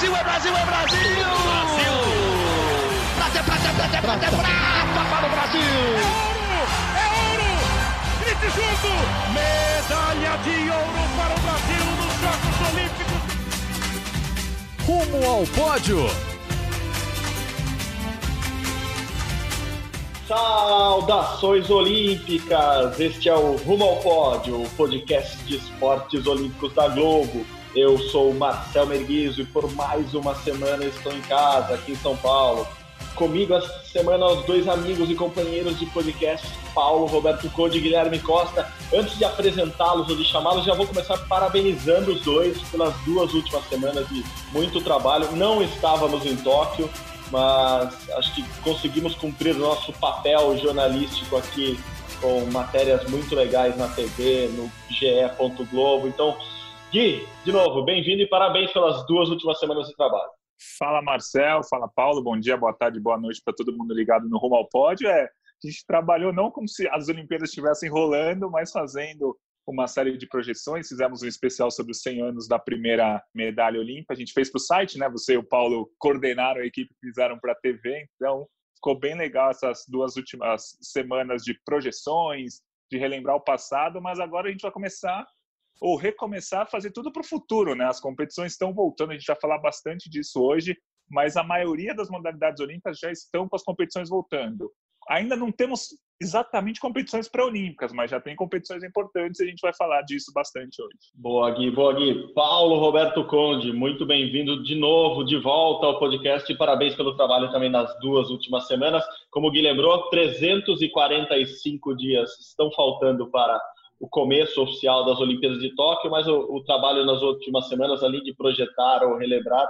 Brasil, é Brasil, é Brasil! Brasil! Prata, prata, prata, prata, prata para o Brasil! É ouro! É ouro! Grite junto! Medalha de ouro para o Brasil nos Jogos Olímpicos! Rumo ao pódio! Saudações olímpicas! Este é o Rumo ao Pódio, o podcast de esportes olímpicos da Globo. Eu sou o Marcel Merguizo e por mais uma semana estou em casa, aqui em São Paulo. Comigo esta semana os dois amigos e companheiros de podcast, Paulo Roberto Code e Guilherme Costa. Antes de apresentá-los ou de chamá-los, já vou começar parabenizando os dois pelas duas últimas semanas de muito trabalho. Não estávamos em Tóquio, mas acho que conseguimos cumprir o nosso papel jornalístico aqui com matérias muito legais na TV, no GE. Globo. Então, Gui, de novo, bem-vindo e parabéns pelas duas últimas semanas de trabalho. Fala Marcel, fala Paulo, bom dia, boa tarde, boa noite para todo mundo ligado no Rumo ao Pódio. É, a gente trabalhou não como se as Olimpíadas estivessem rolando, mas fazendo uma série de projeções, fizemos um especial sobre os 100 anos da primeira medalha olímpica, a gente fez para o site, né? Você e o Paulo coordenaram a equipe fizeram para a TV, então ficou bem legal essas duas últimas semanas de projeções, de relembrar o passado, mas agora a gente vai começar ou recomeçar a fazer tudo para o futuro, né? As competições estão voltando, a gente vai falar bastante disso hoje, mas a maioria das modalidades olímpicas já estão com as competições voltando ainda não temos exatamente competições pré-olímpicas, mas já tem competições importantes e a gente vai falar disso bastante hoje. Boa, Gui, boa, Gui. Paulo Roberto Conde, muito bem-vindo de novo, de volta ao podcast e parabéns pelo trabalho também nas duas últimas semanas. Como o Gui lembrou, 345 dias estão faltando para o começo oficial das Olimpíadas de Tóquio, mas o, o trabalho nas últimas semanas ali de projetar ou relembrar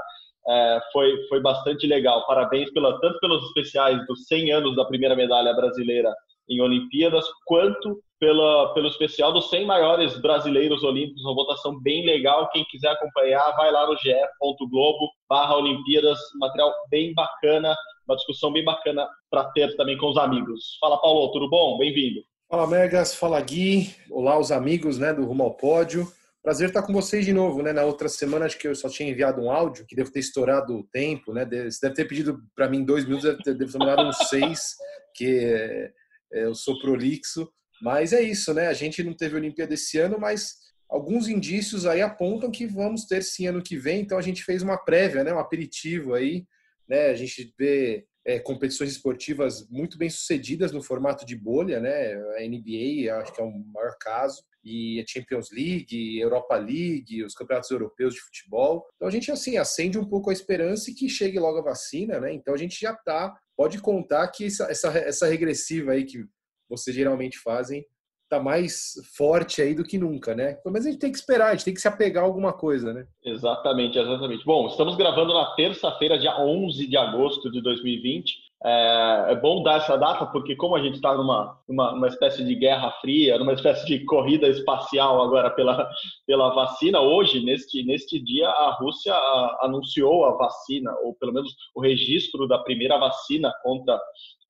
é, foi, foi bastante legal. Parabéns pela, tanto pelos especiais dos 100 anos da primeira medalha brasileira em Olimpíadas, quanto pela, pelo especial dos 100 maiores brasileiros olímpicos, uma votação bem legal. Quem quiser acompanhar, vai lá no ge.globo barra Olimpíadas, material bem bacana, uma discussão bem bacana para ter também com os amigos. Fala, Paulo, tudo bom? Bem-vindo. Fala, Megas. Fala, Gui. Olá, os amigos né, do Rumo ao Pódio. Prazer estar com vocês de novo, né? Na outra semana acho que eu só tinha enviado um áudio, que devo ter estourado o tempo, né? Você deve ter pedido para mim dois minutos, deve ter, deve ter mandado uns seis, que é, é, eu sou prolixo. Mas é isso, né? A gente não teve Olimpíada esse ano, mas alguns indícios aí apontam que vamos ter sim ano que vem. Então a gente fez uma prévia, né? Um aperitivo aí, né? A gente vê é, competições esportivas muito bem sucedidas no formato de bolha, né? A NBA acho que é o maior caso e a Champions League, Europa League, os campeonatos europeus de futebol. Então a gente assim acende um pouco a esperança que chegue logo a vacina, né? Então a gente já tá, pode contar que essa, essa, essa regressiva aí que vocês geralmente fazem tá mais forte aí do que nunca, né? Mas a gente tem que esperar, a gente tem que se apegar a alguma coisa, né? Exatamente, exatamente. Bom, estamos gravando na terça-feira, dia 11 de agosto de 2020. É, é, bom dar essa data porque como a gente está numa, numa, numa, espécie de guerra fria, numa espécie de corrida espacial agora pela, pela vacina, hoje, neste, neste dia, a Rússia anunciou a vacina, ou pelo menos o registro da primeira vacina contra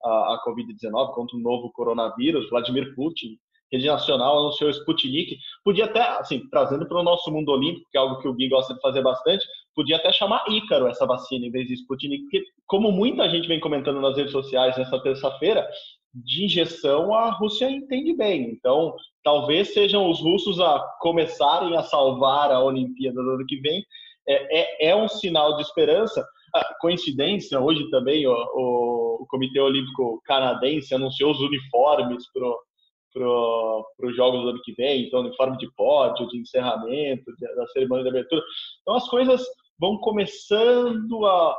a, a Covid-19, contra o novo coronavírus. Vladimir Putin rede nacional anunciou o Sputnik. Podia até, assim, trazendo para o nosso mundo olímpico, que é algo que o Gui gosta de fazer bastante, podia até chamar Ícaro essa vacina em vez de Sputnik, porque, como muita gente vem comentando nas redes sociais nessa terça-feira, de injeção a Rússia entende bem. Então, talvez sejam os russos a começarem a salvar a Olimpíada do ano que vem. É, é, é um sinal de esperança. Ah, coincidência, hoje também o, o, o Comitê Olímpico Canadense anunciou os uniformes para para os jogos do ano que vem, então uniforme de pódio, de encerramento, da cerimônia de abertura. Então as coisas vão começando a.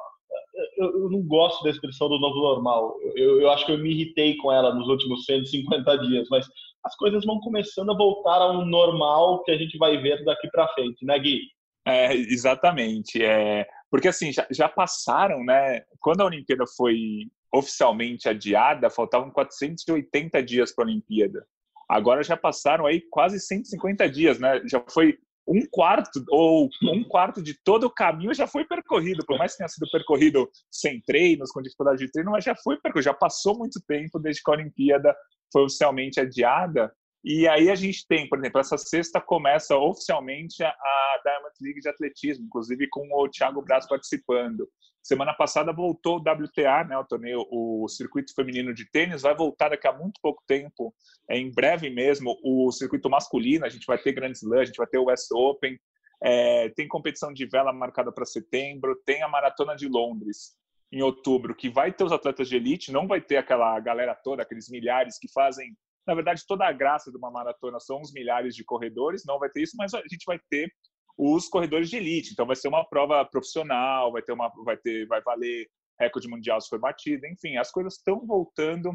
Eu, eu não gosto da expressão do novo normal. Eu, eu, acho que eu me irritei com ela nos últimos 150 dias, mas as coisas vão começando a voltar a um normal que a gente vai ver daqui para frente, né, Gui? É, exatamente. É, porque assim, já, já passaram, né? Quando a Olimpíada foi oficialmente adiada, faltavam 480 dias para a Olimpíada. Agora já passaram aí quase 150 dias, né? Já foi um quarto ou um quarto de todo o caminho já foi percorrido, por mais que tenha sido percorrido sem treinos, com dificuldade de treino, mas já foi percorrido, já passou muito tempo desde que a Olimpíada foi oficialmente adiada. E aí a gente tem, por exemplo, essa sexta começa oficialmente a Diamond League de atletismo, inclusive com o Thiago Braz participando. Semana passada voltou o WTA, né, o torneio, o circuito feminino de tênis, vai voltar daqui a muito pouco tempo, é, em breve mesmo, o circuito masculino, a gente vai ter Grand Slam, a gente vai ter o West Open, é, tem competição de vela marcada para setembro, tem a Maratona de Londres em outubro, que vai ter os atletas de elite, não vai ter aquela galera toda, aqueles milhares que fazem na verdade, toda a graça de uma maratona são os milhares de corredores, não vai ter isso, mas a gente vai ter os corredores de elite. Então vai ser uma prova profissional, vai ter uma vai ter vai valer recorde mundial se for batido, enfim, as coisas estão voltando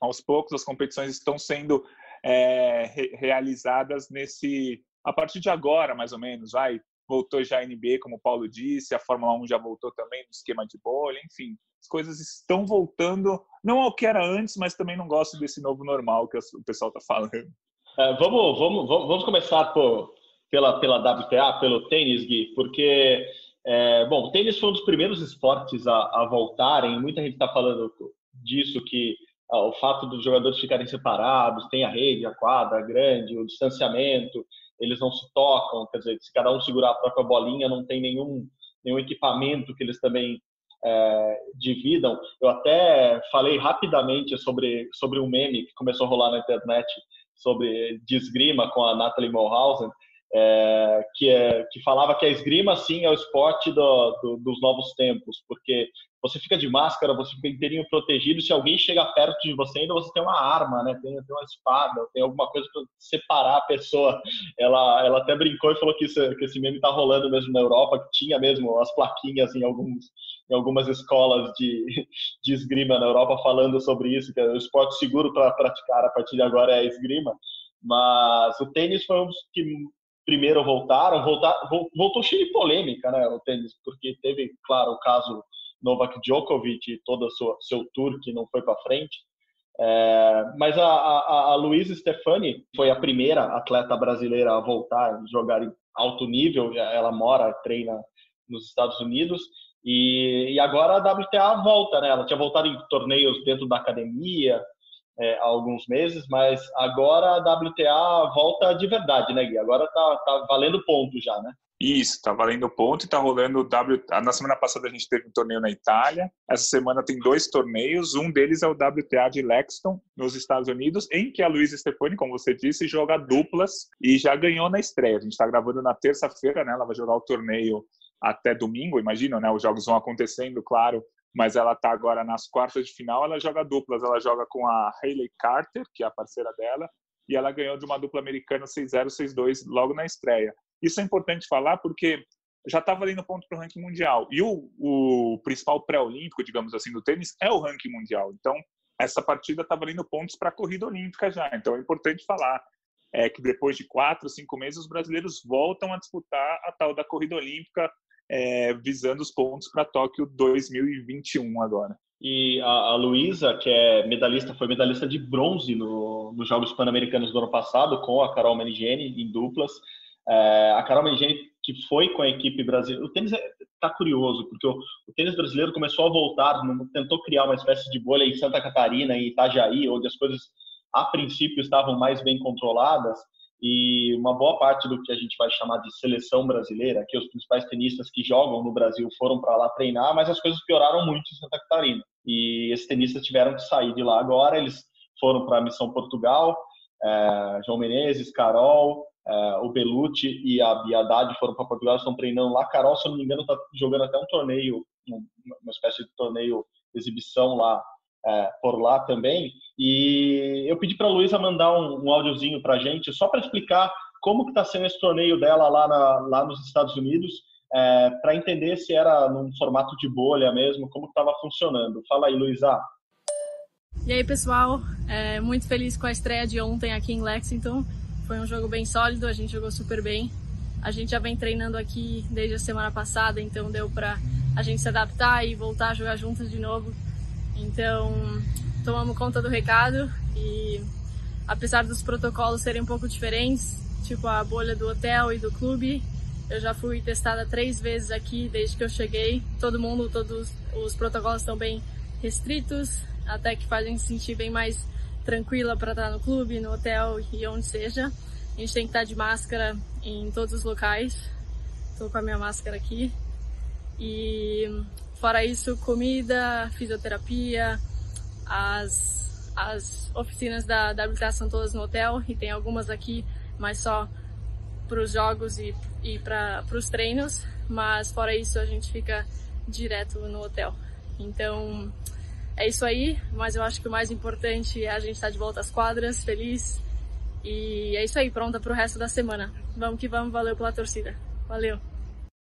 aos poucos, as competições estão sendo é, re realizadas nesse a partir de agora, mais ou menos, vai voltou já a NBA, como o Paulo disse, a Fórmula 1 já voltou também no esquema de bolha, enfim, as coisas estão voltando, não ao que era antes, mas também não gosto desse novo normal que o pessoal está falando. É, vamos, vamos, vamos começar por, pela, pela WTA, pelo tênis, Gui, porque, é, bom, o tênis foi um dos primeiros esportes a, a voltarem, muita gente está falando disso, que ah, o fato dos jogadores ficarem separados, tem a rede, a quadra grande, o distanciamento, eles não se tocam, quer dizer, se cada um segurar a própria bolinha, não tem nenhum, nenhum equipamento que eles também é, dividam. Eu até falei rapidamente sobre, sobre um meme que começou a rolar na internet sobre de esgrima com a Natalie Mulhausen, é, que, é, que falava que a esgrima, sim, é o esporte do, do, dos novos tempos, porque você fica de máscara, você fica inteirinho protegido, se alguém chega perto de você, ainda você tem uma arma, né? tem, tem uma espada, tem alguma coisa para separar a pessoa. Ela, ela até brincou e falou que, isso, que esse meme está rolando mesmo na Europa, que tinha mesmo as plaquinhas em, alguns, em algumas escolas de, de esgrima na Europa falando sobre isso, que é o esporte seguro para praticar a partir de agora é a esgrima. Mas o tênis foi um dos que primeiro voltaram, voltar, voltou cheio de polêmica, né, o tênis, porque teve, claro, o caso Novak Djokovic e todo o seu, seu tour que não foi para frente, é, mas a, a, a Luísa Stefani foi a primeira atleta brasileira a voltar a jogar em alto nível, ela mora, treina nos Estados Unidos, e, e agora a WTA volta, né, ela tinha voltado em torneios dentro da academia, é, há alguns meses, mas agora a WTA volta de verdade, né, Gui? Agora tá, tá valendo ponto já, né? Isso, tá valendo ponto e tá rolando o W. Na semana passada a gente teve um torneio na Itália. Essa semana tem dois torneios. Um deles é o WTA de Lexington, nos Estados Unidos, em que a Luísa Stefani, como você disse, joga duplas e já ganhou na estreia. A gente está gravando na terça-feira, né? Ela vai jogar o torneio até domingo, imagina, né? Os jogos vão acontecendo, claro, mas ela está agora nas quartas de final, ela joga duplas, ela joga com a Hayley Carter, que é a parceira dela, e ela ganhou de uma dupla americana 6-0, 6-2 logo na estreia. Isso é importante falar porque já está valendo ponto para o ranking mundial. E o, o principal pré-olímpico, digamos assim, do tênis é o ranking mundial. Então, essa partida está valendo pontos para a corrida olímpica já. Então, é importante falar é, que depois de quatro, cinco meses, os brasileiros voltam a disputar a tal da corrida olímpica é, visando os pontos para Tóquio 2021 agora. E a, a Luísa, que é medalhista, foi medalhista de bronze no, nos Jogos Pan-Americanos do ano passado, com a Carol Menigeni em duplas. É, a Carol Menigeni, que foi com a equipe brasileira. O tênis está é, curioso, porque o, o, tênis brasileiro começou a voltar, tentou criar uma espécie de bolha em Santa Catarina, em Itajaí, onde as coisas, a princípio, estavam mais bem controladas e uma boa parte do que a gente vai chamar de seleção brasileira, que os principais tenistas que jogam no Brasil foram para lá treinar, mas as coisas pioraram muito em Santa Catarina. E esses tenistas tiveram que sair de lá agora, eles foram para a Missão Portugal, é, João Menezes, Carol, é, o Belucci e a Biadade foram para Portugal, estão treinando lá. Carol, se eu não me engano, está jogando até um torneio, uma espécie de torneio exibição lá é, por lá também. E eu pedi para a Luísa mandar um, um áudiozinho para a gente, só para explicar como que está sendo esse torneio dela lá, na, lá nos Estados Unidos, é, para entender se era num formato de bolha mesmo, como estava funcionando. Fala aí, Luísa. E aí, pessoal, é, muito feliz com a estreia de ontem aqui em Lexington. Foi um jogo bem sólido, a gente jogou super bem. A gente já vem treinando aqui desde a semana passada, então deu para a gente se adaptar e voltar a jogar juntos de novo. Então, tomamos conta do recado e apesar dos protocolos serem um pouco diferentes, tipo a bolha do hotel e do clube, eu já fui testada três vezes aqui desde que eu cheguei. Todo mundo, todos os protocolos estão bem restritos, até que fazem se sentir bem mais tranquila para estar no clube, no hotel e onde seja. A gente tem que estar de máscara em todos os locais. Estou com a minha máscara aqui. E fora isso, comida, fisioterapia, as, as oficinas da WTA são todas no hotel e tem algumas aqui, mas só para os jogos e, e para os treinos. Mas fora isso, a gente fica direto no hotel. Então, é isso aí, mas eu acho que o mais importante é a gente estar de volta às quadras, feliz. E é isso aí, pronta para o resto da semana. Vamos que vamos, valeu pela torcida. Valeu.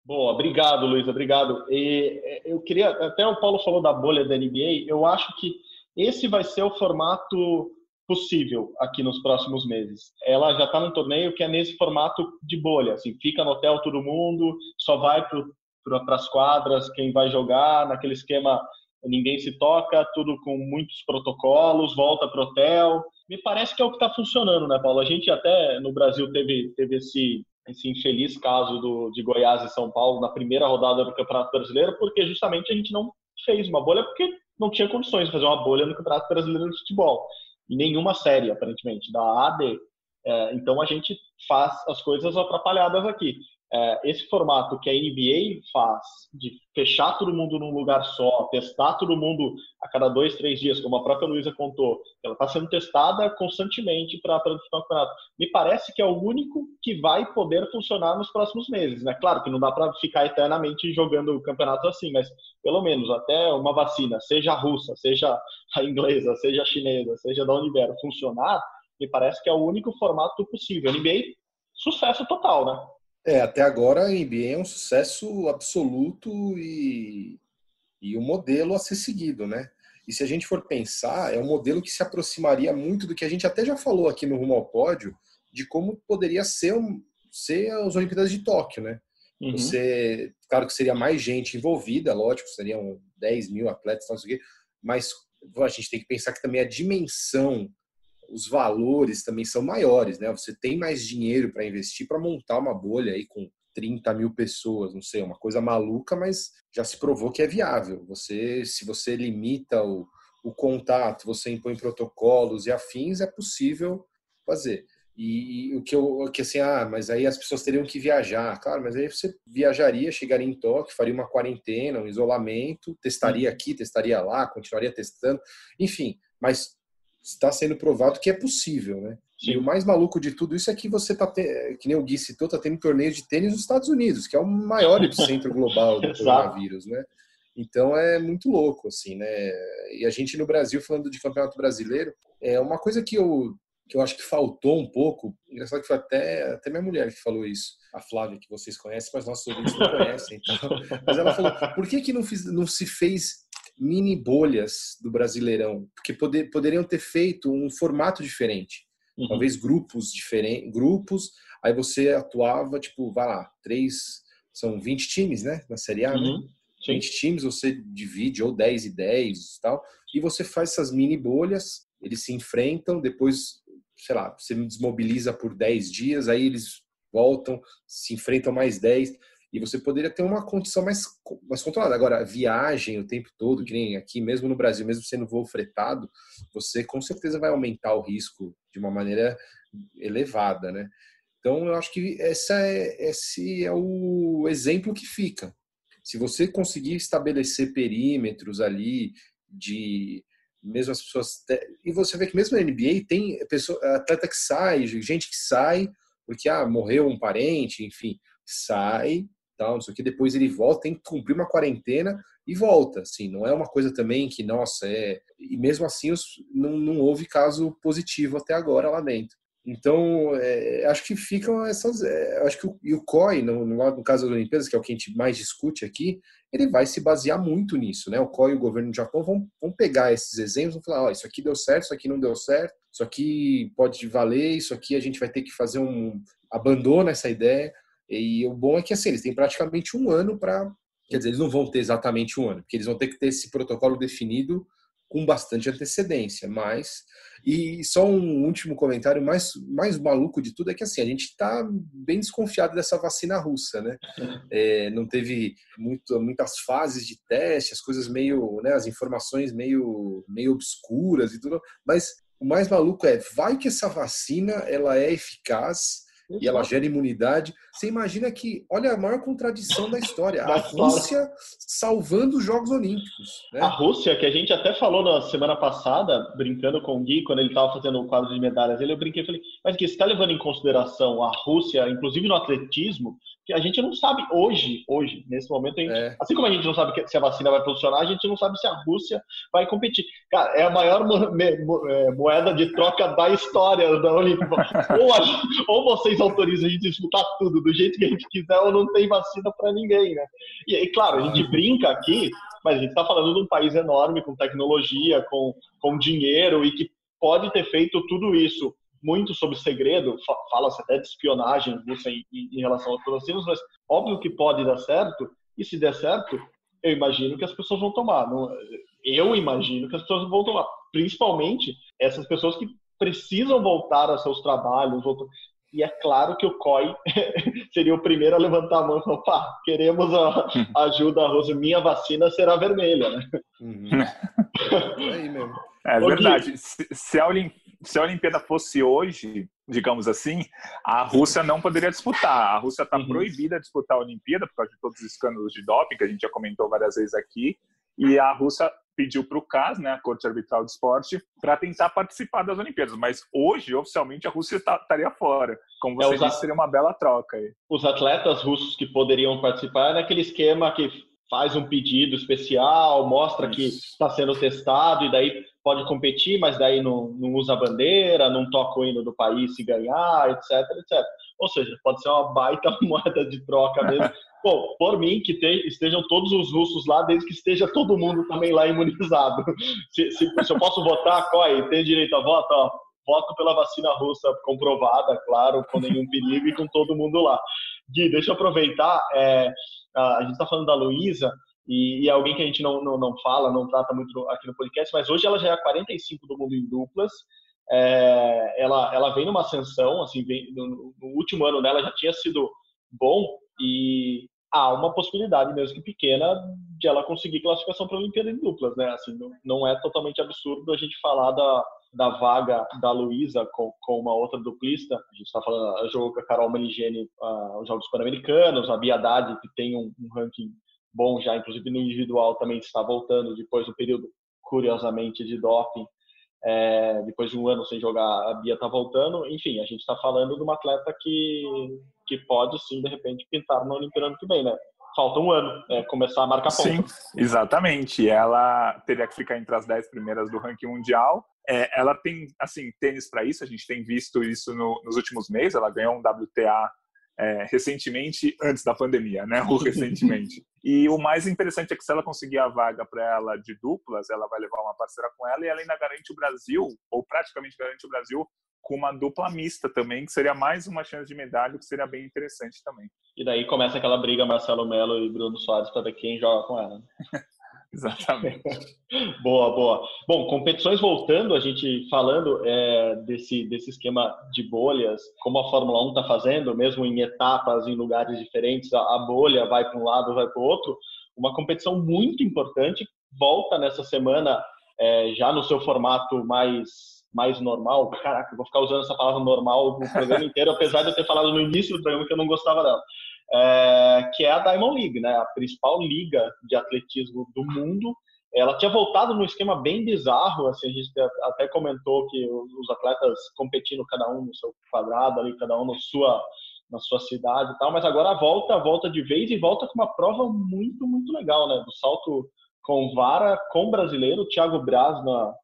Boa, obrigado, Luiz, obrigado. E é, eu queria, até o Paulo falou da bolha da NBA, eu acho que esse vai ser o formato possível aqui nos próximos meses. Ela já está num torneio que é nesse formato de bolha, assim, fica no hotel todo mundo, só vai para as quadras quem vai jogar, naquele esquema ninguém se toca, tudo com muitos protocolos, volta para o hotel. Me parece que é o que está funcionando, né, Paulo? A gente até no Brasil teve, teve esse, esse infeliz caso do, de Goiás e São Paulo na primeira rodada do Campeonato Brasileiro, porque justamente a gente não fez uma bolha porque não tinha condições de fazer uma bolha no Campeonato Brasileiro de Futebol. E nenhuma série, aparentemente, da AD. É, então a gente faz as coisas atrapalhadas aqui esse formato que a NBA faz, de fechar todo mundo num lugar só, testar todo mundo a cada dois, três dias, como a própria Luísa contou, ela está sendo testada constantemente para disputar o campeonato. Me parece que é o único que vai poder funcionar nos próximos meses. Né? Claro que não dá para ficar eternamente jogando o campeonato assim, mas pelo menos até uma vacina, seja a russa, seja a inglesa, seja a chinesa, seja da onde vier, funcionar, me parece que é o único formato possível. A NBA, sucesso total, né? É, até agora a NBA é um sucesso absoluto e, e um modelo a ser seguido, né? E se a gente for pensar, é um modelo que se aproximaria muito do que a gente até já falou aqui no Rumo ao Pódio, de como poderia ser, ser as Olimpíadas de Tóquio, né? Uhum. Você, claro que seria mais gente envolvida, lógico, seriam 10 mil atletas, não sei o quê, mas a gente tem que pensar que também a dimensão os valores também são maiores, né? Você tem mais dinheiro para investir para montar uma bolha aí com 30 mil pessoas, não sei, uma coisa maluca, mas já se provou que é viável. Você, se você limita o, o contato, você impõe protocolos e afins, é possível fazer. E o que eu, que assim, ah, mas aí as pessoas teriam que viajar. Claro, mas aí você viajaria, chegaria em Tóquio, faria uma quarentena, um isolamento, testaria aqui, testaria lá, continuaria testando, enfim. Mas está sendo provado que é possível, né? Sim. E o mais maluco de tudo isso é que você tá te... que nem o Gui citou, tá tendo torneio de tênis nos Estados Unidos, que é o maior epicentro global do coronavírus, né? Então é muito louco, assim, né? E a gente no Brasil, falando de campeonato brasileiro, é uma coisa que eu, que eu acho que faltou um pouco. Engraçado que foi até, até minha mulher que falou isso, a Flávia, que vocês conhecem, mas nossos ouvintes não conhecem. Então, mas ela falou: por que, que não, fiz, não se fez mini bolhas do Brasileirão, porque poder, poderiam ter feito um formato diferente. Uhum. Talvez grupos diferentes, grupos, aí você atuava, tipo, vai lá, três, são 20 times, né, na Série A, né? uhum. né? 20 times, você divide, ou 10 e 10 e tal, e você faz essas mini bolhas, eles se enfrentam, depois, sei lá, você desmobiliza por 10 dias, aí eles voltam, se enfrentam mais 10 e você poderia ter uma condição mais, mais controlada. Agora, viagem o tempo todo, que nem aqui, mesmo no Brasil, mesmo sendo voo fretado, você com certeza vai aumentar o risco de uma maneira elevada, né? Então, eu acho que essa é, esse é o exemplo que fica. Se você conseguir estabelecer perímetros ali de mesmo as pessoas e você vê que mesmo na NBA tem pessoa, atleta que sai, gente que sai porque ah, morreu um parente, enfim, sai tal, não sei o que, depois ele volta, tem que cumprir uma quarentena e volta, assim, não é uma coisa também que, nossa, é... E mesmo assim, não, não houve caso positivo até agora lá dentro. Então, é, acho que ficam essas. É, acho que o, e o COI, no, no, caso das Olimpíadas, que é o que a gente mais discute aqui, ele vai se basear muito nisso, né? O COI e o governo do Japão vão, vão pegar esses exemplos e falar: ó, isso aqui deu certo, isso aqui não deu certo, isso aqui pode valer, isso aqui a gente vai ter que fazer um. abandona essa ideia. E o bom é que assim, eles têm praticamente um ano para. Quer dizer, eles não vão ter exatamente um ano, porque eles vão ter que ter esse protocolo definido com bastante antecedência. Mas. E só um último comentário mais, mais maluco de tudo é que assim, a gente está bem desconfiado dessa vacina russa, né? É, não teve muito, muitas fases de teste, as coisas meio. Né, as informações meio, meio obscuras e tudo. Mas o mais maluco é, vai que essa vacina ela é eficaz e ela gera imunidade. Você imagina que, olha a maior contradição da história, a Rússia salvando os Jogos Olímpicos. Né? A Rússia, que a gente até falou na semana passada, brincando com o Gui, quando ele estava fazendo o quadro de medalhas, ele eu brinquei e falei, mas Gui, você está levando em consideração a Rússia, inclusive no atletismo, que a gente não sabe hoje, hoje, nesse momento, gente, é. assim como a gente não sabe se a vacina vai funcionar, a gente não sabe se a Rússia vai competir. Cara, é a maior é, moeda de troca da história da Olimpíada. ou, a, ou vocês autorizam a gente disputar tudo do jeito que a gente quiser, ou não tem vacina para ninguém, né? E, e, claro, a gente brinca aqui, mas a gente está falando de um país enorme, com tecnologia, com, com dinheiro, e que pode ter feito tudo isso muito sobre segredo, fala-se até de espionagem russa em, em, relação aos vacinas, mas óbvio que pode dar certo, e se der certo, eu imagino que as pessoas vão tomar. Não, eu imagino que as pessoas vão tomar, principalmente essas pessoas que precisam voltar a seus trabalhos. E é claro que o COI seria o primeiro a levantar a mão e falar: pá, queremos a ajuda russa, minha vacina será vermelha. Né? Uhum. é aí mesmo. É verdade. Se, se, a Olimpíada se a Olimpíada fosse hoje, digamos assim, a Rússia não poderia disputar. A Rússia está uhum. proibida de disputar a Olimpíada por causa de todos os escândalos de doping que a gente já comentou várias vezes aqui. E a Rússia pediu para o CAS, né, a Corte Arbitral de Esporte, para tentar participar das Olimpíadas. Mas hoje, oficialmente, a Rússia estaria fora. Como você é, disse, seria uma bela troca. Aí. Os atletas russos que poderiam participar é naquele esquema que faz um pedido especial, mostra Isso. que está sendo testado e daí pode competir, mas daí não, não usa a bandeira, não toca o hino do país se ganhar, etc, etc. Ou seja, pode ser uma baita moeda de troca mesmo. Bom, por mim, que te, estejam todos os russos lá, desde que esteja todo mundo também lá imunizado. Se, se, se eu posso votar, COI, tem direito a voto, ó, voto pela vacina russa comprovada, claro, com nenhum perigo e com todo mundo lá. Gui, deixa eu aproveitar, é, a gente está falando da Luísa, e, e, é alguém que a gente não, não, não fala, não trata muito aqui no podcast, mas hoje ela já é a 45 do mundo em duplas. É, ela, ela vem numa ascensão, assim, vem, no, no, último ano dela já tinha sido bom e há uma possibilidade, mesmo que pequena, de ela conseguir classificação para a Olimpíada em duplas, né? Assim, não, não, é totalmente absurdo a gente falar da, da vaga da Luísa com, com uma outra duplista. A gente está falando, ela jogou com a Carol Manigene uh, os Jogos Pan-Americanos, a Bia Haddad, que tem um, um ranking bom já, inclusive no individual também está voltando depois do período, curiosamente, de doping. É, depois de um ano sem jogar, a Bia está voltando. Enfim, a gente está falando de uma atleta que, que pode sim, de repente, pintar no Olimpíada que vem, né? Falta um ano, é, começar a marcar pontos. Sim, exatamente. Ela teria que ficar entre as 10 primeiras do ranking mundial. É, ela tem, assim, tênis para isso, a gente tem visto isso no, nos últimos meses. Ela ganhou um WTA é, recentemente, antes da pandemia, né? Ou recentemente. E o mais interessante é que se ela conseguir a vaga para ela de duplas, ela vai levar uma parceira com ela e ela ainda garante o Brasil, ou praticamente garante o Brasil, com uma dupla mista também, que seria mais uma chance de medalha, que seria bem interessante também. E daí começa aquela briga Marcelo Melo e Bruno Soares para ver quem joga com ela. Exatamente. boa, boa. Bom, competições voltando, a gente falando é, desse, desse esquema de bolhas, como a Fórmula 1 está fazendo, mesmo em etapas, em lugares diferentes, a, a bolha vai para um lado, vai para o outro. Uma competição muito importante volta nessa semana, é, já no seu formato mais mais normal. Caraca, vou ficar usando essa palavra normal no programa inteiro, apesar de eu ter falado no início do programa que eu não gostava dela é, que é a Diamond League, né? A principal liga de atletismo do mundo. Ela tinha voltado num esquema bem bizarro, assim, a gente até comentou que os atletas competindo cada um no seu quadrado ali, cada um na sua na sua cidade e tal, mas agora volta, volta de vez e volta com uma prova muito, muito legal, né? Do salto com vara, com brasileiro, Thiago Braz na,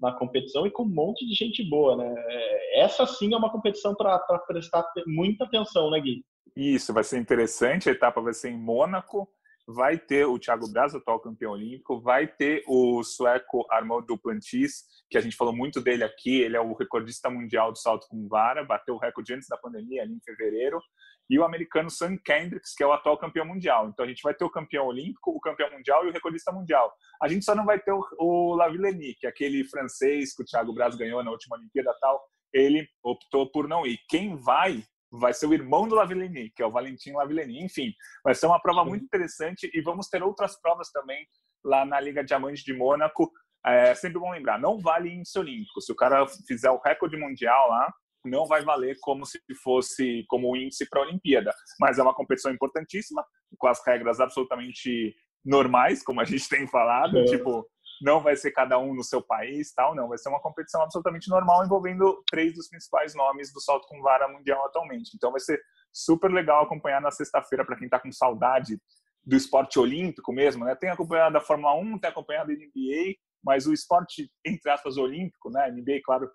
na competição e com um monte de gente boa, né? É, essa sim é uma competição para prestar muita atenção, né, Gui? Isso, vai ser interessante. A etapa vai ser em Mônaco. Vai ter o Thiago Braz, atual campeão olímpico. Vai ter o sueco Armand Duplantis, que a gente falou muito dele aqui. Ele é o recordista mundial do salto com vara. Bateu o recorde antes da pandemia, ali em fevereiro. E o americano Sam Kendricks, que é o atual campeão mundial. Então a gente vai ter o campeão olímpico, o campeão mundial e o recordista mundial. A gente só não vai ter o, o Lavillenie, que é aquele francês que o Thiago Braz ganhou na última Olimpíada tal. Ele optou por não ir. Quem vai vai ser o irmão do Lavillenie, que é o Valentim Lavillenie. Enfim, vai ser uma prova muito interessante e vamos ter outras provas também lá na Liga Diamante de Mônaco. é sempre bom lembrar, não vale índice olímpico. Se o cara fizer o recorde mundial lá, não vai valer como se fosse como índice para a Olimpíada. Mas é uma competição importantíssima, com as regras absolutamente normais, como a gente tem falado, é. tipo, não vai ser cada um no seu país, tal, não, vai ser uma competição absolutamente normal envolvendo três dos principais nomes do salto com vara mundial atualmente. Então vai ser super legal acompanhar na sexta-feira para quem está com saudade do esporte olímpico mesmo, né? Tem acompanhado a Fórmula 1, tem acompanhado a NBA, mas o esporte entre aspas olímpico, né? NBA, claro,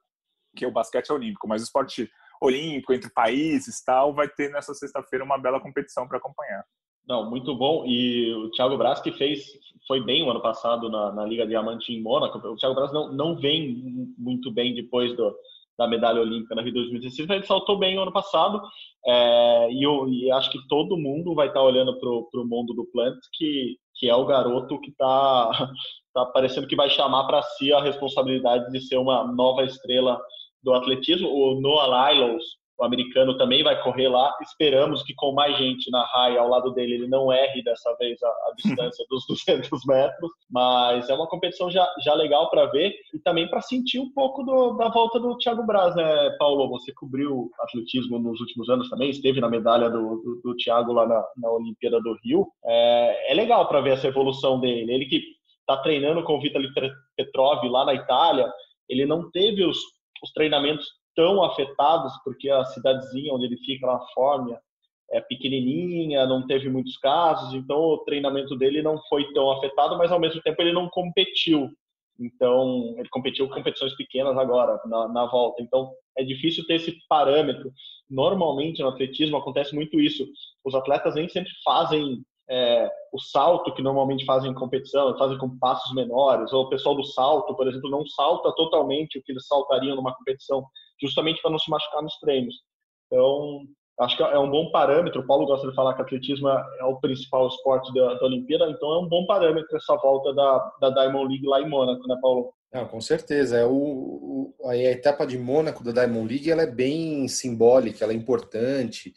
que o basquete é olímpico, mas o esporte olímpico entre países, tal, vai ter nessa sexta-feira uma bela competição para acompanhar. Não, muito bom. E o Thiago Braz que fez, foi bem o ano passado na, na Liga Diamante em Mônaco. O Thiago Braz não, não vem muito bem depois do, da medalha olímpica na Rio 2016, mas ele saltou bem o ano passado. É, e eu e acho que todo mundo vai estar tá olhando para o mundo do Plant, que, que é o garoto que está tá parecendo que vai chamar para si a responsabilidade de ser uma nova estrela do atletismo. O Noah Lyles, o americano também vai correr lá. Esperamos que com mais gente na raia ao lado dele, ele não erre dessa vez a, a distância dos 200 metros. Mas é uma competição já, já legal para ver e também para sentir um pouco do, da volta do Thiago Braz, né, Paulo? Você cobriu atletismo nos últimos anos também, esteve na medalha do, do, do Thiago lá na, na Olimpíada do Rio. É, é legal para ver essa evolução dele. Ele que está treinando com o Vitaly Petrov lá na Itália, ele não teve os, os treinamentos tão afetados, porque a cidadezinha onde ele fica, na Fórmia, é pequenininha, não teve muitos casos, então o treinamento dele não foi tão afetado, mas ao mesmo tempo ele não competiu. Então, ele competiu competições pequenas agora, na, na volta. Então, é difícil ter esse parâmetro. Normalmente, no atletismo, acontece muito isso. Os atletas nem sempre fazem é, o salto que normalmente fazem em competição, fazem com passos menores, ou o pessoal do salto, por exemplo, não salta totalmente o que eles saltariam numa competição justamente para não se machucar nos treinos. Então, acho que é um bom parâmetro. O Paulo gosta de falar que atletismo é o principal esporte da, da Olimpíada, então é um bom parâmetro essa volta da, da Diamond League lá em Mônaco, né, Paulo? Não, com certeza. É o, o, a etapa de Mônaco da Diamond League ela é bem simbólica, ela é importante,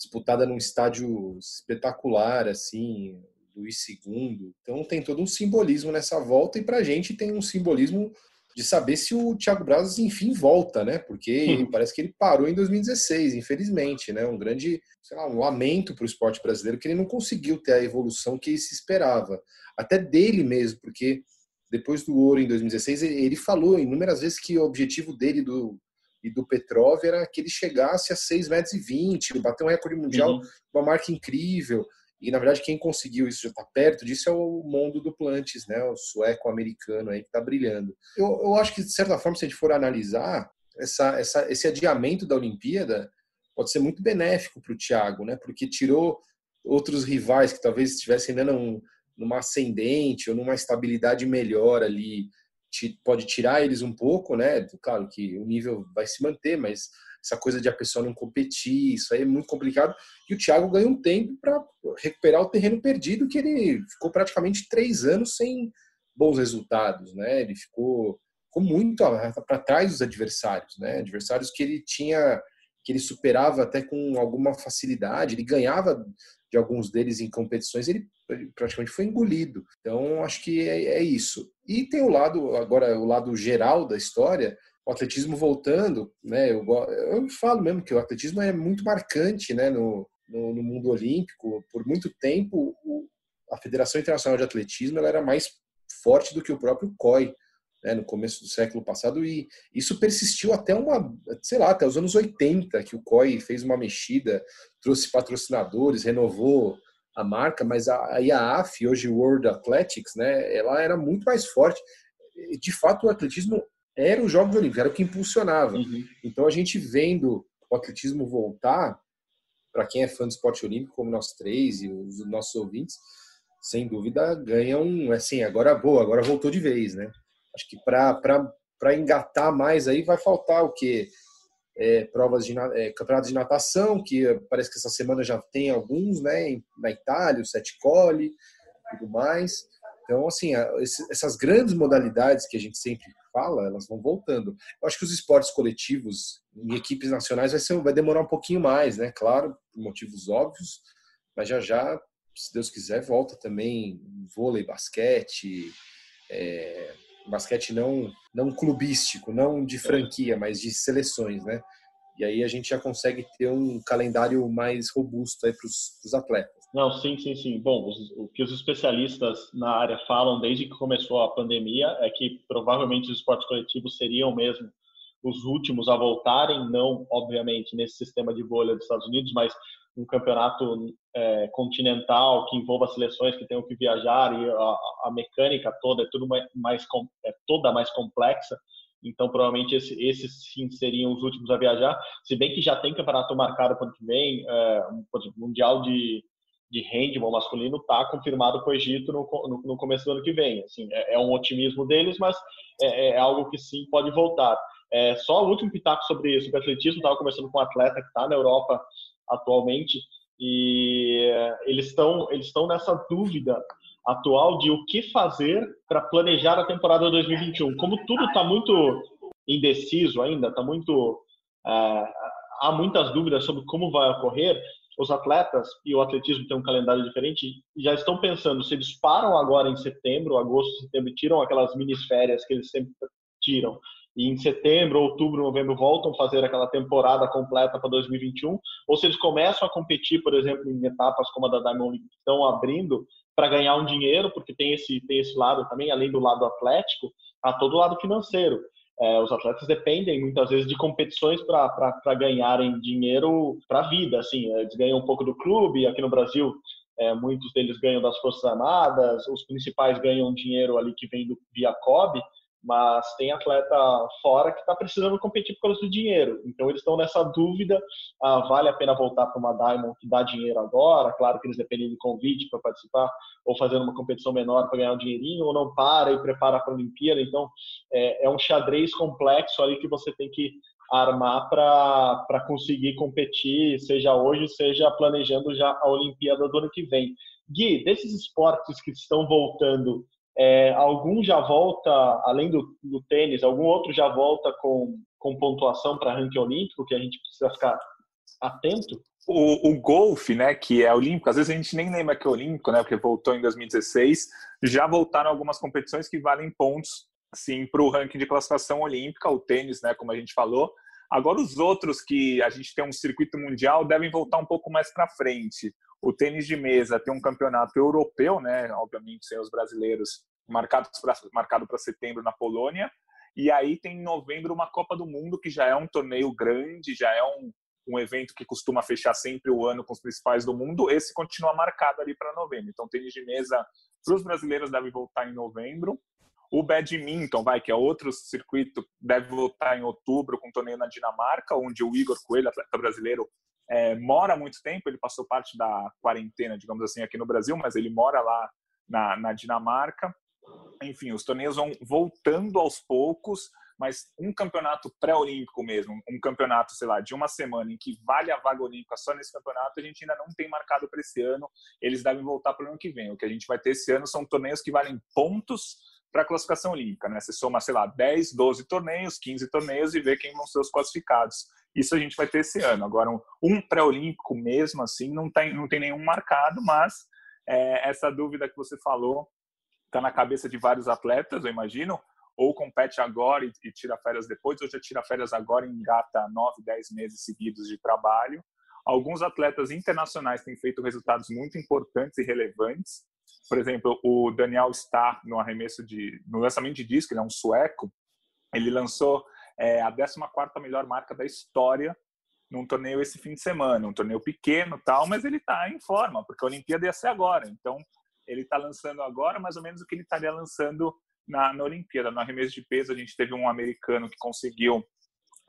disputada num estádio espetacular, assim, Luiz II. Então tem todo um simbolismo nessa volta e para a gente tem um simbolismo de saber se o Thiago Braz enfim volta, né? Porque hum. parece que ele parou em 2016, infelizmente, né? Um grande, sei lá, um lamento para o esporte brasileiro que ele não conseguiu ter a evolução que se esperava, até dele mesmo, porque depois do ouro em 2016 ele falou inúmeras vezes que o objetivo dele do e do Petrov era que ele chegasse a 6 metros e 20, bater um recorde mundial, uhum. uma marca incrível. E, na verdade, quem conseguiu isso, já está perto disso, é o mundo do Plantes, né? o sueco-americano aí que está brilhando. Eu, eu acho que, de certa forma, se a gente for analisar, essa, essa, esse adiamento da Olimpíada pode ser muito benéfico para o Thiago, né? porque tirou outros rivais que talvez estivessem ainda num, numa ascendente ou numa estabilidade melhor ali, pode tirar eles um pouco, né? Claro que o nível vai se manter, mas essa coisa de a pessoa não competir, isso aí é muito complicado. E o Thiago ganha um tempo para recuperar o terreno perdido, que ele ficou praticamente três anos sem bons resultados, né? Ele ficou, ficou muito para trás dos adversários, né? Adversários que ele tinha, que ele superava até com alguma facilidade, ele ganhava de alguns deles em competições, ele praticamente foi engolido. Então, acho que é, é isso. E tem o lado, agora, o lado geral da história, o atletismo voltando, né? Eu, eu falo mesmo que o atletismo é muito marcante, né? No, no, no mundo olímpico, por muito tempo, o, a Federação Internacional de Atletismo ela era mais forte do que o próprio COI, né? No começo do século passado e isso persistiu até uma, sei lá, até os anos 80 que o COI fez uma mexida, trouxe patrocinadores, renovou a marca, mas a, a IAAF, hoje World Athletics, né? Ela era muito mais forte. De fato, o atletismo era os Jogos Olímpicos, era o que impulsionava. Uhum. Então a gente vendo o atletismo voltar, para quem é fã do esporte olímpico, como nós três e os nossos ouvintes, sem dúvida ganha um, assim, agora boa, agora voltou de vez, né? Acho que para engatar mais aí vai faltar o que? É, provas de é, campeonatos de natação, que parece que essa semana já tem alguns, né? Na Itália, o Sete Cole, tudo mais. Então, assim, essas grandes modalidades que a gente sempre fala, elas vão voltando. Eu acho que os esportes coletivos em equipes nacionais vai, ser, vai demorar um pouquinho mais, né? Claro, por motivos óbvios, mas já já, se Deus quiser, volta também vôlei, basquete, é, basquete não não clubístico, não de franquia, mas de seleções, né? E aí a gente já consegue ter um calendário mais robusto aí para os atletas. Não, sim, sim, sim. Bom, os, o que os especialistas na área falam desde que começou a pandemia é que provavelmente os esportes coletivos seriam mesmo os últimos a voltarem, não, obviamente, nesse sistema de bolha dos Estados Unidos, mas um campeonato é, continental que envolva seleções que tenham que viajar e a, a mecânica toda é tudo mais, é toda mais complexa. Então, provavelmente, esses esse, sim seriam os últimos a viajar. Se bem que já tem campeonato marcado para o ano que vem, é, um, Mundial de, de handball masculino está confirmado para o Egito no, no, no, começo do ano que vem. Assim, é, é um otimismo deles, mas é, é, algo que sim pode voltar. É, só o último pitaco sobre, sobre atletismo, estava conversando com um atleta que está na Europa atualmente e eles estão eles estão nessa dúvida atual de o que fazer para planejar a temporada 2021. Como tudo está muito indeciso ainda, está muito é, há muitas dúvidas sobre como vai ocorrer. Os atletas e o atletismo tem um calendário diferente já estão pensando se eles param agora em setembro, agosto, setembro, tiram aquelas mini férias que eles sempre tiram e em setembro, outubro, novembro voltam a fazer aquela temporada completa para 2021, ou se eles começam a competir, por exemplo, em etapas como a da Diamond League, que estão abrindo para ganhar um dinheiro, porque tem esse, tem esse lado também, além do lado atlético, há todo o lado financeiro. É, os atletas dependem muitas vezes de competições para ganharem dinheiro para a vida. Assim, eles ganham um pouco do clube, aqui no Brasil é, muitos deles ganham das Forças Armadas, os principais ganham dinheiro ali que vem do via COB, mas tem atleta fora que está precisando competir por causa do dinheiro. Então eles estão nessa dúvida: ah, vale a pena voltar para uma Diamond que dá dinheiro agora? Claro que eles dependem de convite para participar, ou fazer uma competição menor para ganhar um dinheirinho, ou não para e prepara para a Olimpíada. Então é, é um xadrez complexo ali que você tem que armar para conseguir competir, seja hoje, seja planejando já a Olimpíada do ano que vem. Gui, desses esportes que estão voltando é, algum já volta, além do, do, tênis, algum outro já volta com, com pontuação para ranking olímpico que a gente precisa ficar atento? O, o golfe, né, que é olímpico, às vezes a gente nem lembra que é olímpico, né, porque voltou em 2016, já voltaram algumas competições que valem pontos, sim, para o ranking de classificação olímpica, o tênis, né, como a gente falou. Agora os outros que a gente tem um circuito mundial devem voltar um pouco mais para frente. O tênis de mesa tem um campeonato europeu, né? Obviamente sem os brasileiros, marcado para marcado para setembro na Polônia. E aí tem em novembro uma Copa do Mundo que já é um torneio grande, já é um, um evento que costuma fechar sempre o ano com os principais do mundo. Esse continua marcado ali para novembro. Então tênis de mesa para os brasileiros deve voltar em novembro. O badminton, vai, que é outro circuito, deve voltar em outubro com um torneio na Dinamarca, onde o Igor Coelho, atleta brasileiro, é, mora muito tempo, ele passou parte da quarentena, digamos assim, aqui no Brasil, mas ele mora lá na, na Dinamarca. Enfim, os torneios vão voltando aos poucos, mas um campeonato pré-olímpico mesmo, um campeonato, sei lá, de uma semana em que vale a vaga olímpica só nesse campeonato, a gente ainda não tem marcado para esse ano. Eles devem voltar para o ano que vem. O que a gente vai ter esse ano são torneios que valem pontos para a classificação olímpica, né? Você soma, sei lá, 10, 12 torneios, 15 torneios e vê quem vão ser os classificados. Isso a gente vai ter esse ano. Agora, um, pré-olímpico mesmo assim, não tem, não tem nenhum marcado, mas é, essa dúvida que você falou está na cabeça de vários atletas, eu imagino, ou compete agora e, e tira férias depois, ou já tira férias agora e engata 9, 10 meses seguidos de trabalho. Alguns atletas internacionais têm feito resultados muito importantes e relevantes. Por exemplo, o Daniel Starr, no arremesso de, no lançamento de disco, ele é um sueco, ele lançou é, a 14 melhor marca da história num torneio esse fim de semana, um torneio pequeno tal, mas ele está em forma, porque a Olimpíada ia ser agora, então ele está lançando agora mais ou menos o que ele estaria lançando na, na Olimpíada. No arremesso de peso, a gente teve um americano que conseguiu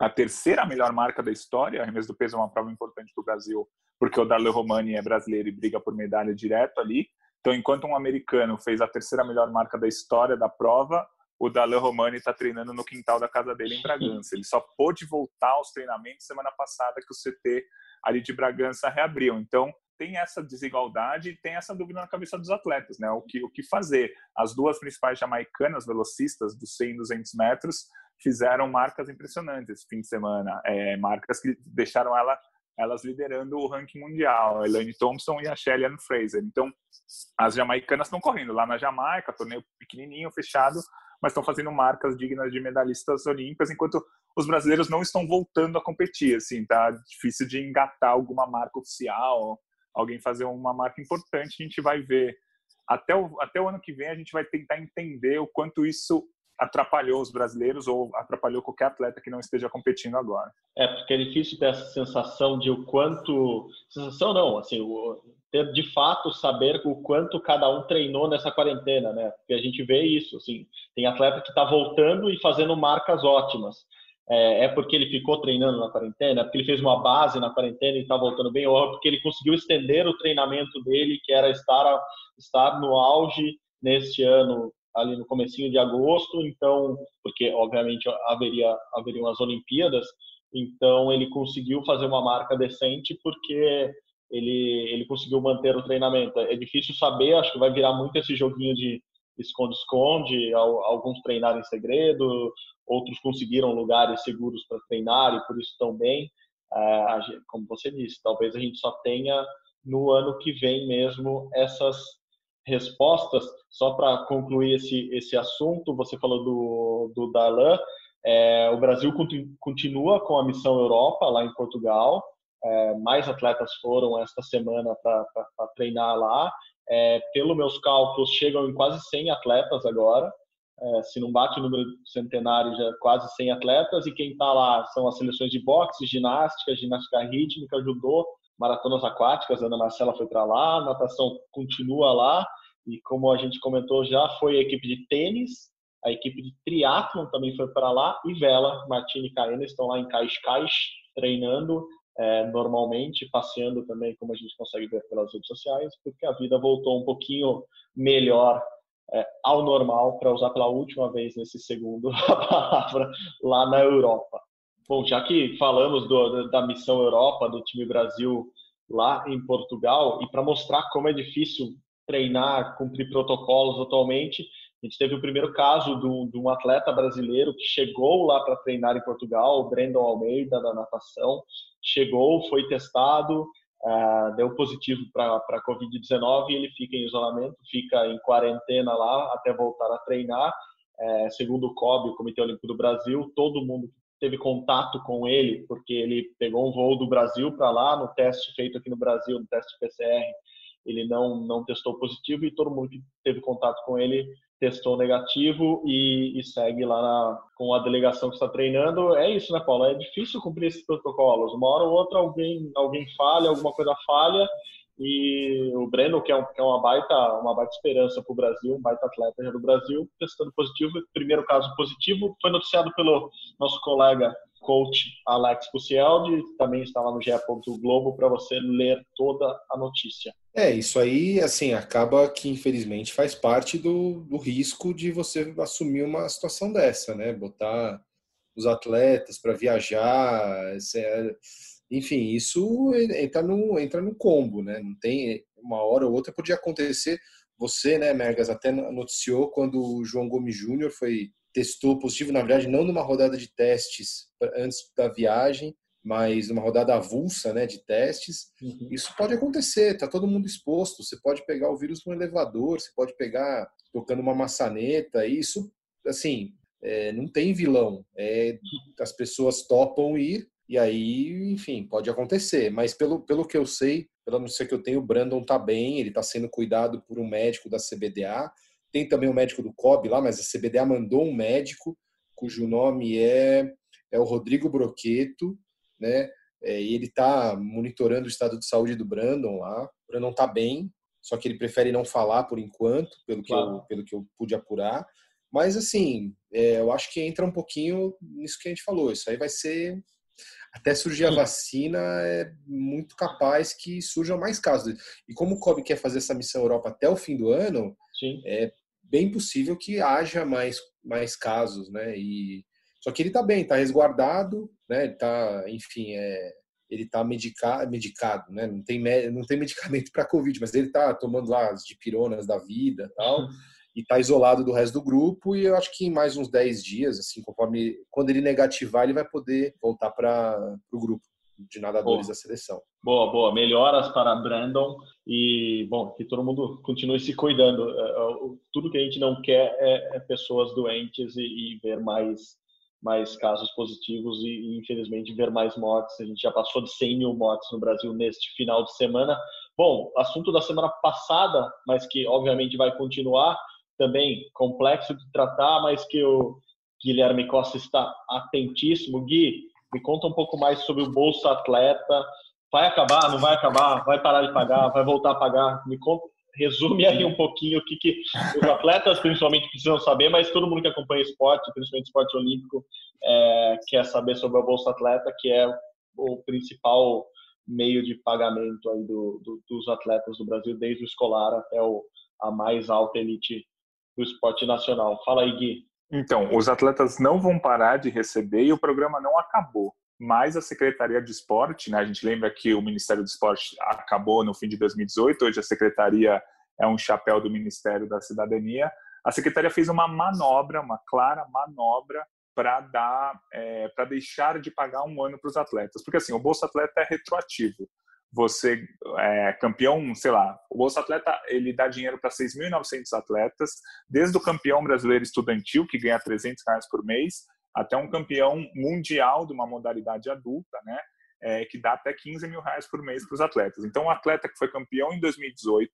a terceira melhor marca da história. O arremesso do peso é uma prova importante para o Brasil, porque o Darley Romani é brasileiro e briga por medalha direto ali. Então, enquanto um americano fez a terceira melhor marca da história da prova, o Dalan Romani está treinando no quintal da casa dele em Bragança. Ele só pôde voltar aos treinamentos semana passada que o CT ali de Bragança reabriu. Então, tem essa desigualdade e tem essa dúvida na cabeça dos atletas, né? O que, o que fazer? As duas principais jamaicanas velocistas dos 100 e 200 metros fizeram marcas impressionantes esse fim de semana, é, marcas que deixaram ela elas liderando o ranking mundial, a Elaine Thompson e a Shelly Ann Fraser. Então, as jamaicanas estão correndo lá na Jamaica, torneio pequenininho, fechado, mas estão fazendo marcas dignas de medalhistas olímpicas, enquanto os brasileiros não estão voltando a competir, assim, tá difícil de engatar alguma marca oficial, alguém fazer uma marca importante, a gente vai ver até o, até o ano que vem a gente vai tentar entender o quanto isso atrapalhou os brasileiros ou atrapalhou qualquer atleta que não esteja competindo agora. É, porque é difícil ter essa sensação de o quanto. Sensação não, assim, o, ter de fato saber o quanto cada um treinou nessa quarentena, né? Porque a gente vê isso, assim, tem atleta que está voltando e fazendo marcas ótimas. É, é, porque ele ficou treinando na quarentena, é porque ele fez uma base na quarentena e está voltando bem, ou é porque ele conseguiu estender o treinamento dele, que era estar, estar no auge neste ano ali no comecinho de agosto, então, porque obviamente haveria haveriam as Olimpíadas, então ele conseguiu fazer uma marca decente porque ele ele conseguiu manter o treinamento. É difícil saber, acho que vai virar muito esse joguinho de esconde-esconde, alguns treinaram em segredo, outros conseguiram lugares seguros para treinar e por isso estão bem. É, como você disse, talvez a gente só tenha no ano que vem mesmo essas respostas. Só para concluir esse, esse assunto, você falou do, do Darlan. É, o Brasil continua com a missão Europa lá em Portugal. É, mais atletas foram esta semana para treinar lá. É, pelo meus cálculos, chegam em quase 100 atletas agora. É, se não bate o número centenário, já é quase 100 atletas. E quem está lá são as seleções de boxe, ginástica, ginástica rítmica, judô, maratonas aquáticas. A Ana Marcela foi para lá, a natação continua lá. E como a gente comentou já, foi a equipe de tênis, a equipe de triatlon também foi para lá e vela, Martini e Caena estão lá em Cascais treinando é, normalmente, passeando também, como a gente consegue ver pelas redes sociais, porque a vida voltou um pouquinho melhor é, ao normal, para usar pela última vez nesse segundo a palavra, lá na Europa. Bom, já que falamos do, da missão Europa, do time Brasil lá em Portugal, e para mostrar como é difícil treinar, cumprir protocolos atualmente. A gente teve o primeiro caso de um atleta brasileiro que chegou lá para treinar em Portugal, o Brandon Almeida, da natação. Chegou, foi testado, uh, deu positivo para a Covid-19 e ele fica em isolamento, fica em quarentena lá até voltar a treinar. Uh, segundo o COB, o Comitê Olímpico do Brasil, todo mundo teve contato com ele, porque ele pegou um voo do Brasil para lá, no teste feito aqui no Brasil, no teste PCR, ele não, não testou positivo e todo mundo que teve contato com ele testou negativo e, e segue lá na, com a delegação que está treinando. É isso, né, Paulo? É difícil cumprir esses protocolos. Uma hora ou outra alguém, alguém falha, alguma coisa falha e o Breno, que é, um, que é uma baita uma baita esperança para o Brasil, um baita atleta já do Brasil, testando positivo. Primeiro caso positivo foi noticiado pelo nosso colega coach Alex Pucieldi, também está lá no GE. Globo para você ler toda a notícia. É, isso aí, assim, acaba que infelizmente faz parte do, do risco de você assumir uma situação dessa, né? Botar os atletas para viajar, é, enfim, isso entra no, entra no combo, né? Não tem uma hora ou outra, podia acontecer. Você, né, Mergas, até noticiou quando o João Gomes Júnior foi testou positivo, na verdade, não numa rodada de testes antes da viagem, mas numa rodada avulsa, né, de testes. Uhum. Isso pode acontecer, tá todo mundo exposto. Você pode pegar o vírus no elevador, você pode pegar tocando uma maçaneta. Isso, assim, é, não tem vilão. É, as pessoas topam ir e aí, enfim, pode acontecer. Mas pelo, pelo que eu sei, pela notícia que eu tenho, o Brandon tá bem, ele está sendo cuidado por um médico da CBDA. Tem também o médico do COB lá, mas a CBDA mandou um médico cujo nome é, é o Rodrigo Broqueto, né? É, e ele está monitorando o estado de saúde do Brandon lá. O Brandon está bem, só que ele prefere não falar por enquanto, pelo que, claro. eu, pelo que eu pude apurar. Mas, assim, é, eu acho que entra um pouquinho nisso que a gente falou. Isso aí vai ser. Até surgir a vacina, é muito capaz que surjam mais casos. E como o COB quer fazer essa missão Europa até o fim do ano, Sim. é bem possível que haja mais, mais casos, né? E, só que ele está bem, está resguardado, né? Ele tá, enfim, é, ele está medica, medicado, né? Não tem, não tem medicamento para Covid, mas ele está tomando lá as dipironas da vida tal, e está isolado do resto do grupo. E eu acho que em mais uns 10 dias, assim, conforme quando ele negativar, ele vai poder voltar para o grupo de nadadores Bom. da seleção. Boa, boa. Melhoras para Brandon e, bom, que todo mundo continue se cuidando. É, é, tudo que a gente não quer é, é pessoas doentes e, e, ver mais, mais casos positivos e, e, infelizmente, ver mais mortes. A gente já passou de 100 mil mortes no Brasil neste final de semana. Bom, assunto da semana passada, mas que, obviamente, vai continuar, também complexo de tratar, mas que o Guilherme Costa está atentíssimo. Gui, me conta um pouco mais sobre o Bolsa Atleta, vai acabar, não vai acabar, vai parar de pagar, vai voltar a pagar? Me conta, resume aí um pouquinho o que, que os atletas principalmente precisam saber, mas todo mundo que acompanha esporte, principalmente esporte olímpico, é, quer saber sobre a Bolsa Atleta, que é o principal meio de pagamento aí do, do, dos atletas do Brasil, desde o escolar até o, a mais alta elite do esporte nacional. Fala aí, Gui. Então, os atletas não vão parar de receber e o programa não acabou mas a Secretaria de Esporte, né, a gente lembra que o Ministério do Esporte acabou no fim de 2018, hoje a Secretaria é um chapéu do Ministério da Cidadania. A Secretaria fez uma manobra, uma clara manobra para dar, é, para deixar de pagar um ano para os atletas, porque assim o Bolsa Atleta é retroativo. Você é campeão, sei lá, o Bolsa Atleta ele dá dinheiro para 6.900 atletas, desde o campeão brasileiro estudantil que ganha 300 reais por mês até um campeão mundial de uma modalidade adulta, né? É, que dá até 15 mil reais por mês para os atletas. Então, o atleta que foi campeão em 2018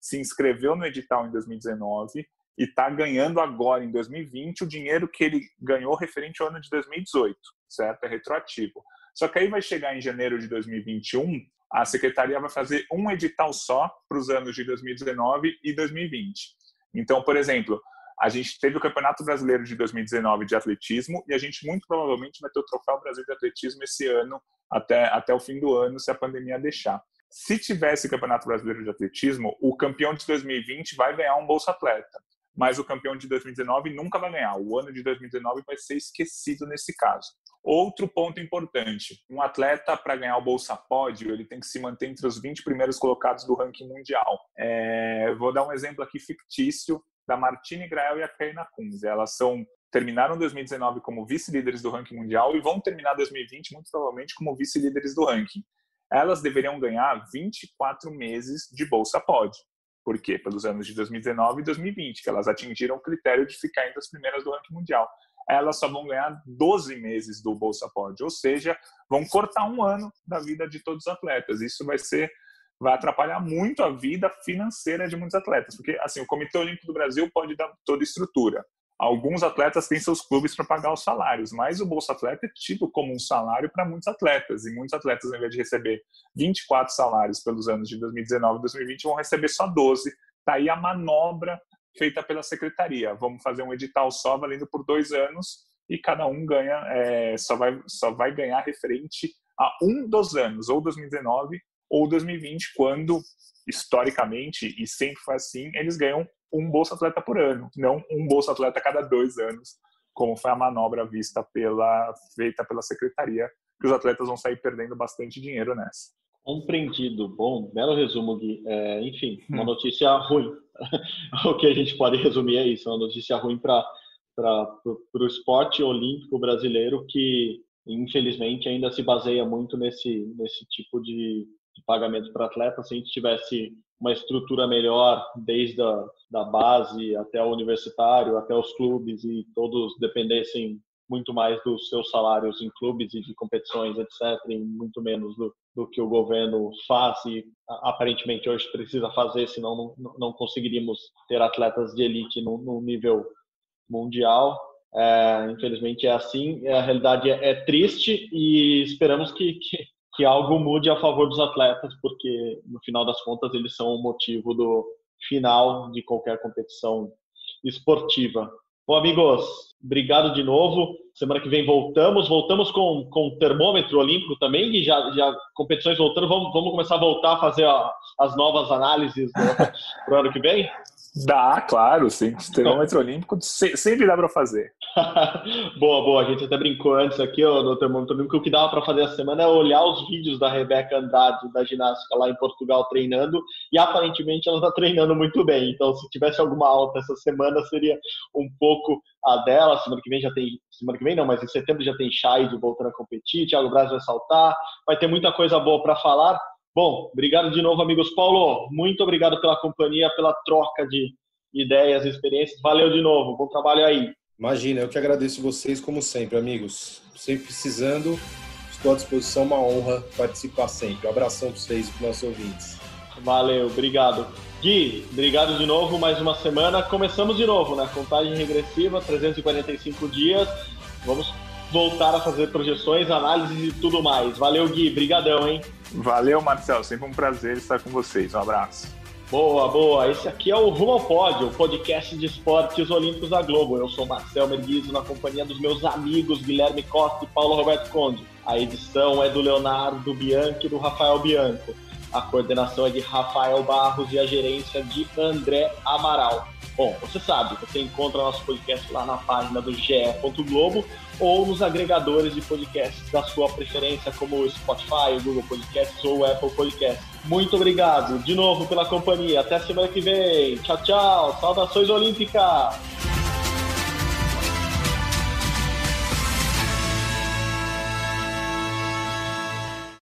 se inscreveu no edital em 2019 e está ganhando agora, em 2020, o dinheiro que ele ganhou referente ao ano de 2018, certo? É retroativo. Só que aí vai chegar em janeiro de 2021, a secretaria vai fazer um edital só para os anos de 2019 e 2020. Então, por exemplo, a gente teve o Campeonato Brasileiro de 2019 de atletismo e a gente muito provavelmente vai ter o Troféu Brasil de Atletismo esse ano, até, até o fim do ano, se a pandemia deixar. Se tivesse Campeonato Brasileiro de Atletismo, o campeão de 2020 vai ganhar um Bolsa Atleta, mas o campeão de 2019 nunca vai ganhar. O ano de 2019 vai ser esquecido nesse caso. Outro ponto importante: um atleta, para ganhar o Bolsa Pódio, ele tem que se manter entre os 20 primeiros colocados do ranking mundial. É, vou dar um exemplo aqui fictício da Martine Grael e a Kunz. Elas são terminaram 2019 como vice-líderes do ranking mundial e vão terminar 2020 muito provavelmente como vice-líderes do ranking. Elas deveriam ganhar 24 meses de bolsa pod. Por quê? Pelos anos de 2019 e 2020, que elas atingiram o critério de ficar entre as primeiras do ranking mundial. Elas só vão ganhar 12 meses do bolsa pod, ou seja, vão cortar um ano da vida de todos os atletas. Isso vai ser vai atrapalhar muito a vida financeira de muitos atletas, porque assim o Comitê Olímpico do Brasil pode dar toda estrutura. Alguns atletas têm seus clubes para pagar os salários, mas o Bolsa Atleta é tido como um salário para muitos atletas, e muitos atletas, ao invés de receber 24 salários pelos anos de 2019 e 2020, vão receber só 12. Está aí a manobra feita pela secretaria. Vamos fazer um edital só valendo por dois anos e cada um ganha, é, só, vai, só vai ganhar referente a um dos anos, ou 2019 ou 2020, quando, historicamente, e sempre foi assim, eles ganham um Bolsa Atleta por ano, não um Bolsa Atleta a cada dois anos, como foi a manobra vista pela, feita pela secretaria, que os atletas vão sair perdendo bastante dinheiro nessa. Compreendido. Bom, belo resumo, Gui. É, enfim, uma hum. notícia ruim. o que a gente pode resumir é isso, uma notícia ruim para o esporte olímpico brasileiro que, infelizmente, ainda se baseia muito nesse, nesse tipo de, de pagamento para atletas. Se a gente tivesse uma estrutura melhor, desde a da base até o universitário, até os clubes, e todos dependessem muito mais dos seus salários em clubes e de competições, etc., e muito menos do, do que o governo faz e aparentemente hoje precisa fazer, senão não, não conseguiríamos ter atletas de elite no, no nível mundial. É, infelizmente é assim, a realidade é, é triste e esperamos que, que, que algo mude a favor dos atletas, porque no final das contas eles são o motivo do final de qualquer competição esportiva. Bom, amigos, obrigado de novo. Semana que vem voltamos. Voltamos com, com termômetro olímpico também, e já, já competições voltando. Vamos, vamos começar a voltar a fazer a, as novas análises para o ano que vem? Dá, claro, sim. Termômetro olímpico sempre dá para fazer. boa, boa. A gente até brincou antes aqui ó, no termômetro olímpico. O que dava para fazer essa semana é olhar os vídeos da Rebeca Andrade da ginástica lá em Portugal treinando e aparentemente ela está treinando muito bem. Então, se tivesse alguma alta essa semana, seria um pouco a dela. Semana que vem já tem. Semana que vem não, mas em setembro já tem Chay voltando a competir. Thiago Braz vai saltar. Vai ter muita coisa boa para falar. Bom, obrigado de novo, amigos. Paulo, muito obrigado pela companhia, pela troca de ideias e experiências. Valeu de novo, bom trabalho aí. Imagina, eu que agradeço vocês, como sempre, amigos. Sempre precisando, estou à disposição, uma honra participar sempre. Um abração para vocês e para os nossos ouvintes. Valeu, obrigado. Gui, obrigado de novo, mais uma semana. Começamos de novo, né? Contagem regressiva, 345 dias. Vamos voltar a fazer projeções, análises e tudo mais. Valeu, Gui. Brigadão, hein? Valeu, Marcel. Sempre um prazer estar com vocês. Um abraço. Boa, boa. Esse aqui é o Rumo ao Pódio, o podcast de esportes olímpicos da Globo. Eu sou Marcel Merguizo, na companhia dos meus amigos Guilherme Costa e Paulo Roberto Conde. A edição é do Leonardo Bianchi e do Rafael Bianco. A coordenação é de Rafael Barros e a gerência de André Amaral. Bom, você sabe, você encontra nosso podcast lá na página do GE. Globo ou nos agregadores de podcasts da sua preferência, como o Spotify, o Google Podcasts ou o Apple Podcasts. Muito obrigado de novo pela companhia. Até semana que vem. Tchau, tchau. Saudações Olímpicas!